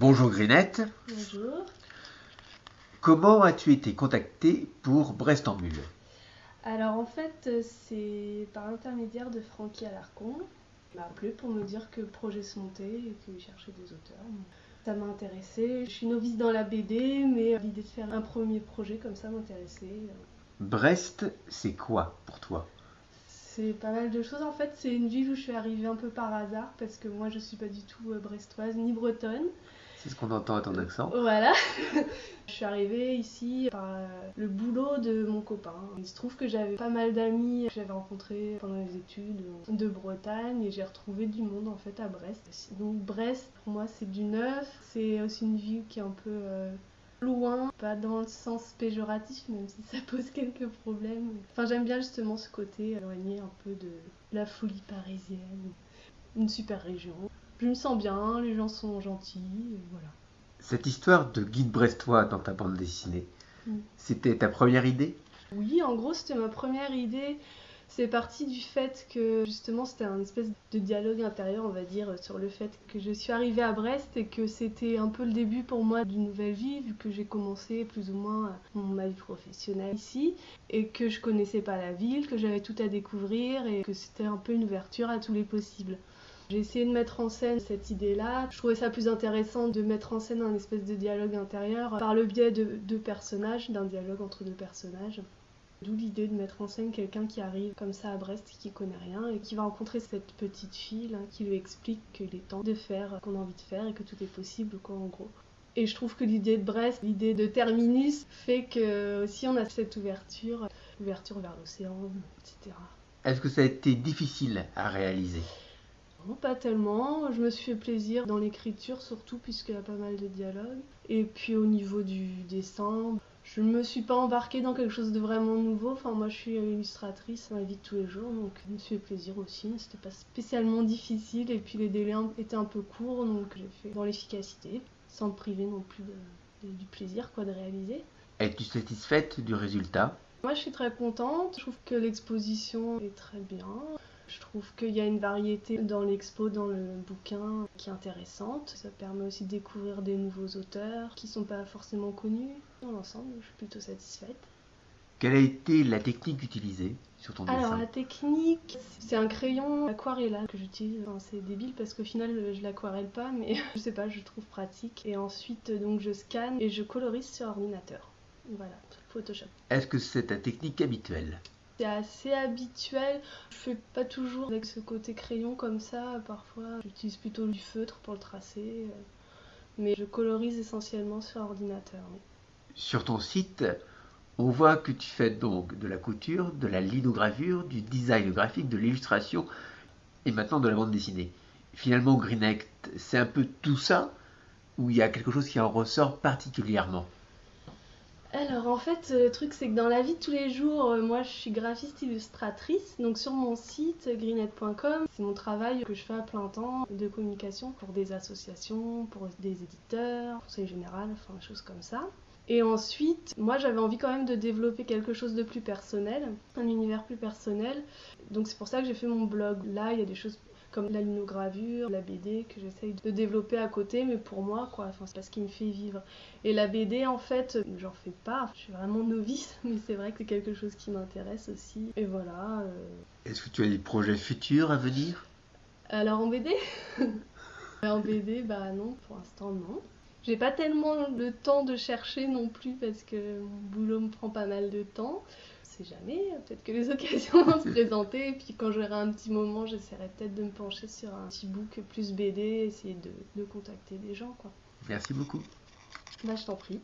Bonjour Grinette. Bonjour. Comment as-tu été contactée pour Brest en Mule Alors en fait, c'est par l'intermédiaire de Francky Alarcon. Il m'a appelé pour me dire que le projet se montait et qu'il cherchait des auteurs. Ça m'a intéressé. Je suis novice dans la BD, mais l'idée de faire un premier projet comme ça m'intéressait. Brest, c'est quoi pour toi? C'est pas mal de choses. En fait, c'est une ville où je suis arrivée un peu par hasard parce que moi, je suis pas du tout euh, brestoise ni bretonne. C'est ce qu'on entend à ton accent. Voilà. je suis arrivée ici par euh, le boulot de mon copain. Il se trouve que j'avais pas mal d'amis que j'avais rencontrés pendant les études de Bretagne et j'ai retrouvé du monde en fait à Brest. Donc Brest, pour moi, c'est du neuf. C'est aussi une ville qui est un peu euh, loin, pas dans le sens péjoratif, même si ça pose quelques problèmes. Enfin, j'aime bien justement ce côté éloigné un peu de la folie parisienne. Une super région je me sens bien, les gens sont gentils, voilà. Cette histoire de guide brestois dans ta bande dessinée, Mm. c'était ta première idée? Oui, en gros, c'était ma première idée. C'est parti du fait que justement c'était un espèce de dialogue intérieur, on va dire, sur le fait que je suis arrivée à Brest et que c'était un peu le début pour moi d'une nouvelle vie, vu que j'ai commencé plus ou moins ma vie professionnelle ici et que je connaissais pas la ville, que j'avais tout à découvrir et que c'était un peu une ouverture à tous les possibles. J'ai essayé de mettre en scène cette idée-là. Je trouvais ça plus intéressant de mettre en scène un espèce de dialogue intérieur par le biais de deux personnages, d'un dialogue entre deux personnages. D'où l'idée de mettre en scène quelqu'un qui arrive comme ça à Brest, qui connaît rien, et qui va rencontrer cette petite fille là, qui lui explique qu'il est temps de faire qu'on a envie de faire et que tout est possible, quoi, en gros. Et je trouve que l'idée de Brest, l'idée de Terminus, fait que aussi on a cette ouverture, ouverture vers l'océan, etc. Est-ce que ça a été difficile à réaliser? Non, pas tellement. Je me suis fait plaisir dans l'écriture, surtout puisqu'il y a pas mal de dialogues. Et puis au niveau du dessin, je ne me suis pas embarquée dans quelque chose de vraiment nouveau. Enfin, moi, je suis illustratrice dans la vie de tous les jours, donc je me suis fait plaisir aussi. C'était pas spécialement difficile, et puis les délais étaient un peu courts, donc j'ai fait dans l'efficacité, sans me priver non plus de, de, du plaisir quoi de réaliser. Es-tu satisfaite du résultat? Moi, je suis très contente. Je trouve que l'exposition est très bien. Je trouve qu'il y a une variété dans l'expo, dans le bouquin, qui est intéressante. Ça permet aussi de découvrir des nouveaux auteurs qui ne sont pas forcément connus. Dans l'ensemble, je suis plutôt satisfaite. Quelle a été la technique utilisée sur ton Alors, dessin la technique, c'est un crayon aquarella que j'utilise. Enfin, c'est débile parce qu'au final, je l'aquarelle pas, mais je sais pas, je trouve pratique. Et ensuite, donc, je scanne et je colorise sur ordinateur. Voilà, Photoshop. Est-ce que c'est ta technique habituelle? C'est assez habituel. Je fais pas toujours avec ce côté crayon comme ça. Parfois, j'utilise plutôt du feutre pour le tracer. Mais je colorise essentiellement sur ordinateur. Sur ton site, on voit que tu fais donc de la couture, de la linogravure, du design graphique, de l'illustration et maintenant de la bande dessinée. Finalement, Greenect, c'est un peu tout ça ou il y a quelque chose qui en ressort particulièrement? Alors en fait, le truc c'est que dans la vie de tous les jours, euh, moi je suis graphiste illustratrice. Donc sur mon site greenet.com, c'est mon travail que je fais à plein temps de communication pour des associations, pour des éditeurs, conseil général, enfin des choses comme ça. Et ensuite, moi j'avais envie quand même de développer quelque chose de plus personnel, un univers plus personnel. Donc c'est pour ça que j'ai fait mon blog. Là, il y a des choses comme la linogravure, la BD que j'essaye de développer à côté, mais pour moi, quoi, enfin, c'est pas ce qui me fait vivre. Et la BD, en fait, j'en fais pas, je suis vraiment novice, mais c'est vrai que c'est quelque chose qui m'intéresse aussi. Et voilà. Euh... Est-ce que tu as des projets futurs à venir? Alors en BD En BD, bah non, pour l'instant non. J'ai pas tellement le temps de chercher non plus parce que mon boulot me prend pas mal de temps jamais, peut-être que les occasions vont se présenter, et puis quand j'aurai un petit moment, j'essaierai peut-être de me pencher sur un petit book plus BD, essayer de, de contacter des gens. Quoi. Merci beaucoup. Bah, je t'en prie.